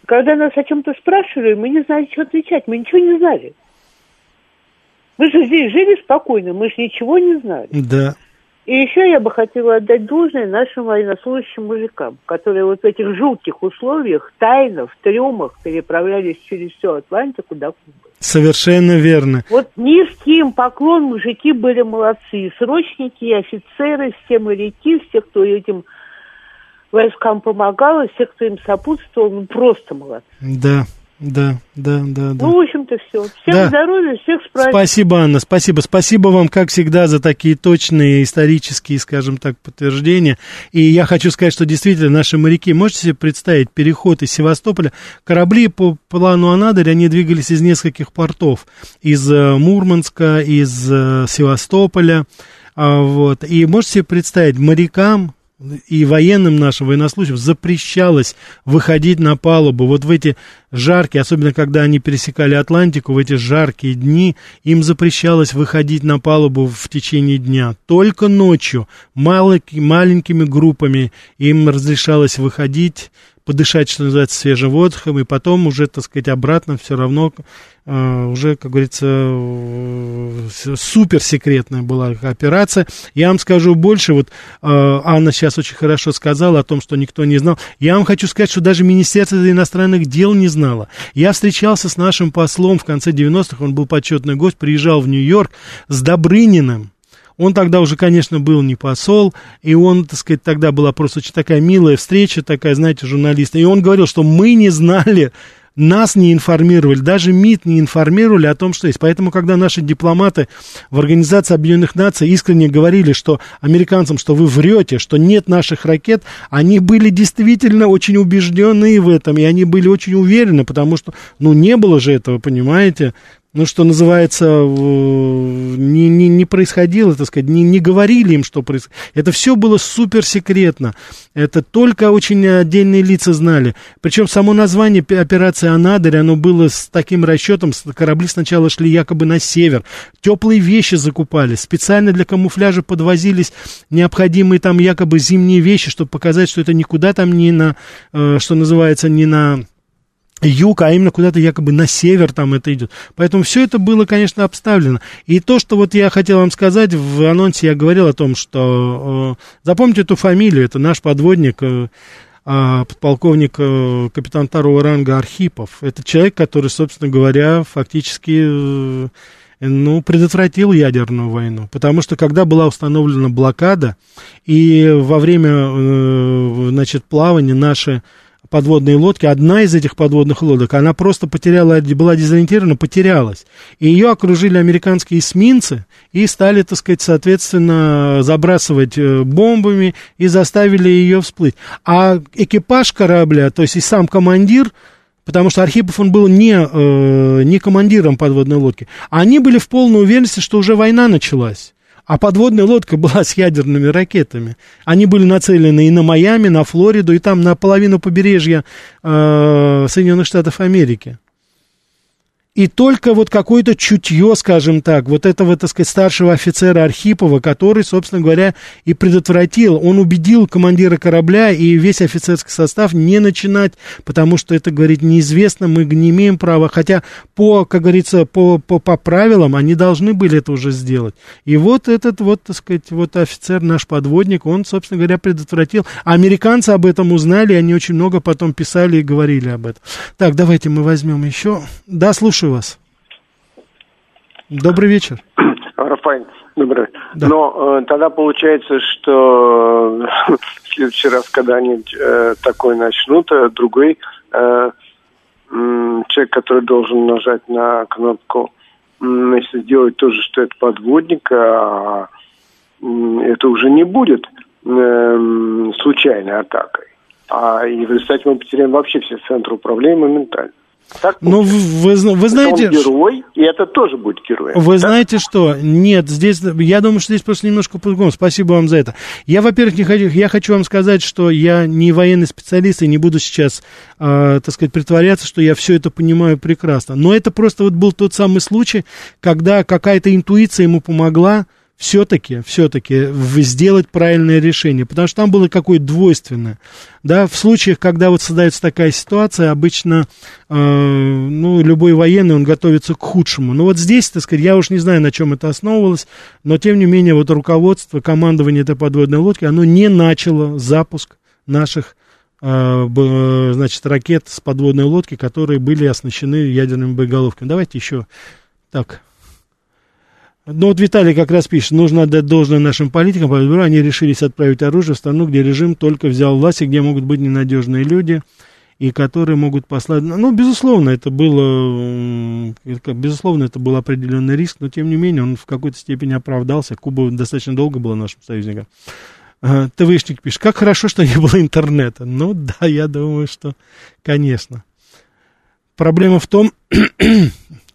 Когда нас о чем-то спрашивали, мы не знали, что отвечать. Мы ничего не знали. Мы же здесь жили спокойно, мы же ничего не знали.
Да.
И еще я бы хотела отдать должное нашим военнослужащим мужикам, которые вот в этих жутких условиях тайно в трюмах переправлялись через всю Атлантику до Кубы.
Совершенно верно.
Вот низкий им поклон, мужики были молодцы. И срочники, и офицеры, все моряки, все, кто этим войскам помогал, и все, кто им сопутствовал, ну просто молодцы.
Да, да, да, да, да.
Ну, в общем-то, все. Всем
Да.
здоровья, всех с праздником.
Спасибо, Анна, спасибо. Спасибо вам, как всегда, за такие точные исторические, скажем так, подтверждения. И я хочу сказать, что действительно наши моряки, можете себе представить, переход из Севастополя, корабли по плану Анадырь, они двигались из нескольких портов. Из э, Мурманска, из э, Севастополя. А, вот. И можете себе представить, морякам, и военным нашим военнослужащим запрещалось выходить на палубу. Вот в эти жаркие, особенно когда они пересекали Атлантику, в эти жаркие дни, им запрещалось выходить на палубу в течение дня. Только ночью, маленькими, маленькими группами им разрешалось выходить, подышать, что называется, свежим воздухом, и потом уже, так сказать, обратно все равно э, уже, как говорится, э, суперсекретная была операция. Я вам скажу больше, вот э, Анна сейчас очень хорошо сказала о том, что никто не знал. Я вам хочу сказать, что даже Министерство иностранных дел не знало. Я встречался с нашим послом в конце 90-х, он был почетный гость, приезжал в Нью-Йорк с Добрыниным, он тогда уже, конечно, был не посол, и он, так сказать, тогда была просто очень такая милая встреча, такая, знаете, журналиста. И он говорил, что мы не знали, нас не информировали, даже МИД не информировали о том, что есть. Поэтому, когда наши дипломаты в Организации Объединенных Наций искренне говорили, что американцам, что вы врете, что нет наших ракет, они были действительно очень убеждены в этом, и они были очень уверены, потому что, ну, не было же этого, понимаете, ну, что называется, не, не, не происходило, так сказать, не, не говорили им, что происходит. Это все было супер секретно. Это только очень отдельные лица знали. Причем само название операции «Анадырь», оно было с таким расчетом, корабли сначала шли якобы на север, теплые вещи закупали, специально для камуфляжа подвозились необходимые там якобы зимние вещи, чтобы показать, что это никуда там не на, э, что называется, не на юг, а именно куда-то якобы на север там это идет. Поэтому все это было, конечно, обставлено. И то, что вот я хотел вам сказать, в анонсе я говорил о том, что э, запомните эту фамилию, это наш подводник, э, э, подполковник, э, капитан второго ранга Архипов. Это человек, который, собственно говоря, фактически... Э, ну, предотвратил ядерную войну. Потому что когда была установлена блокада, и во время, э, значит, плавания наши подводные лодки, одна из этих подводных лодок, она просто потеряла, была дезориентирована, потерялась. И ее окружили американские эсминцы и стали, так сказать, соответственно, забрасывать э, бомбами и заставили ее всплыть. А экипаж корабля, то есть и сам командир, потому что Архипов, он был не, э, не командиром подводной лодки, они были в полной уверенности, что уже война началась. А подводная лодка была с ядерными ракетами. Они были нацелены и на Майами, на Флориду, и там на половину побережья э, Соединенных Штатов Америки. И только вот какое-то чутье, скажем так, вот этого, так сказать, старшего офицера Архипова, который, собственно говоря, и предотвратил, он убедил командира корабля и весь офицерский состав не начинать, потому что это, говорит, неизвестно, мы не имеем права, хотя по, как говорится, по, по, по правилам они должны были это уже сделать. И вот этот вот, так сказать, вот офицер, наш подводник, он, собственно говоря, предотвратил. Американцы об этом узнали, они очень много потом писали и говорили об этом. Так, давайте мы возьмем еще. Да, слушаю слушаю вас. Добрый вечер.
Рафаэль, добрый. Да. Но э, тогда получается, что э, в следующий раз, когда они э, такой начнут, э, другой э, э, человек, который должен нажать на кнопку, э, если сделать то же, что это подводник, а э, это уже не будет э, случайной атакой. А и в результате мы потеряем вообще все центры управления моментально.
Так ну, вы, вы знаете...
Он герой, и это тоже будет герой.
Вы так? знаете что? Нет, здесь, я думаю, что здесь просто немножко по-другому. Спасибо вам за это. Я, во-первых, не хочу, я хочу вам сказать, что я не военный специалист и не буду сейчас, э, так сказать, притворяться, что я все это понимаю прекрасно. Но это просто вот был тот самый случай, когда какая-то интуиция ему помогла все-таки, все-таки сделать правильное решение, потому что там было какое-то двойственное. Да, в случаях, когда вот создается такая ситуация, обычно, э, ну, любой военный, он готовится к худшему. Но вот здесь, так сказать, я уж не знаю, на чем это основывалось, но, тем не менее, вот руководство, командование этой подводной лодки, оно не начало запуск наших э, значит, ракет с подводной лодки, которые были оснащены ядерными боеголовками. Давайте еще так, ну вот Виталий как раз пишет, нужно отдать должное нашим политикам, Политбюро, они решились отправить оружие в страну, где режим только взял власть, и где могут быть ненадежные люди, и которые могут послать... Ну, безусловно, это было... Безусловно, это был определенный риск, но, тем не менее, он в какой-то степени оправдался. Куба достаточно долго была нашим союзником. ТВшник пишет, как хорошо, что не было интернета. Ну, да, я думаю, что, конечно. Проблема в том,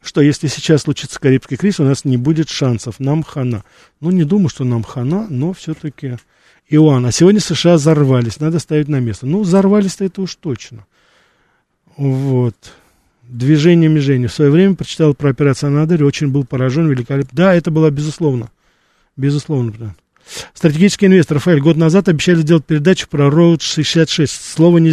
что если сейчас случится Карибский кризис, у нас не будет шансов, нам хана. Ну, не думаю, что нам хана, но все-таки Иоанн. А сегодня США взорвались, надо ставить на место. Ну, взорвались-то это уж точно. Вот. Движение Межени. В свое время прочитал про операцию Анадырь, очень был поражен, великолепно. Да, это было безусловно. Безусловно. Стратегический инвестор Рафаэль год назад обещали сделать передачу про Road 66. Слова не,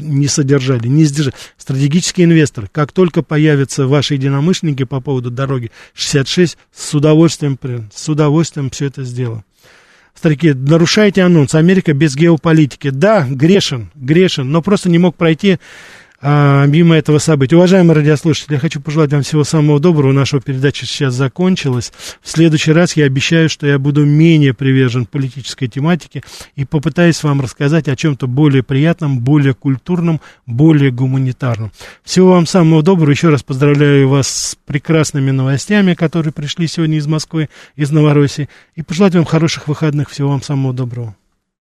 не содержали, не сдержали. Стратегический инвестор. Как только появятся ваши единомышленники по поводу дороги 66, с удовольствием, с удовольствием все это сделаю. Старики, нарушаете анонс. Америка без геополитики. Да, грешен, грешен, но просто не мог пройти а, мимо этого события. Уважаемые радиослушатели, я хочу пожелать вам всего самого доброго. Наша передача сейчас закончилась. В следующий раз я обещаю, что я буду менее привержен политической тематике и попытаюсь вам рассказать о чем-то более приятном, более культурном, более гуманитарном. Всего вам самого доброго. Еще раз поздравляю вас с прекрасными новостями, которые пришли сегодня из Москвы, из Новороссии. И пожелать вам хороших выходных. Всего вам самого доброго.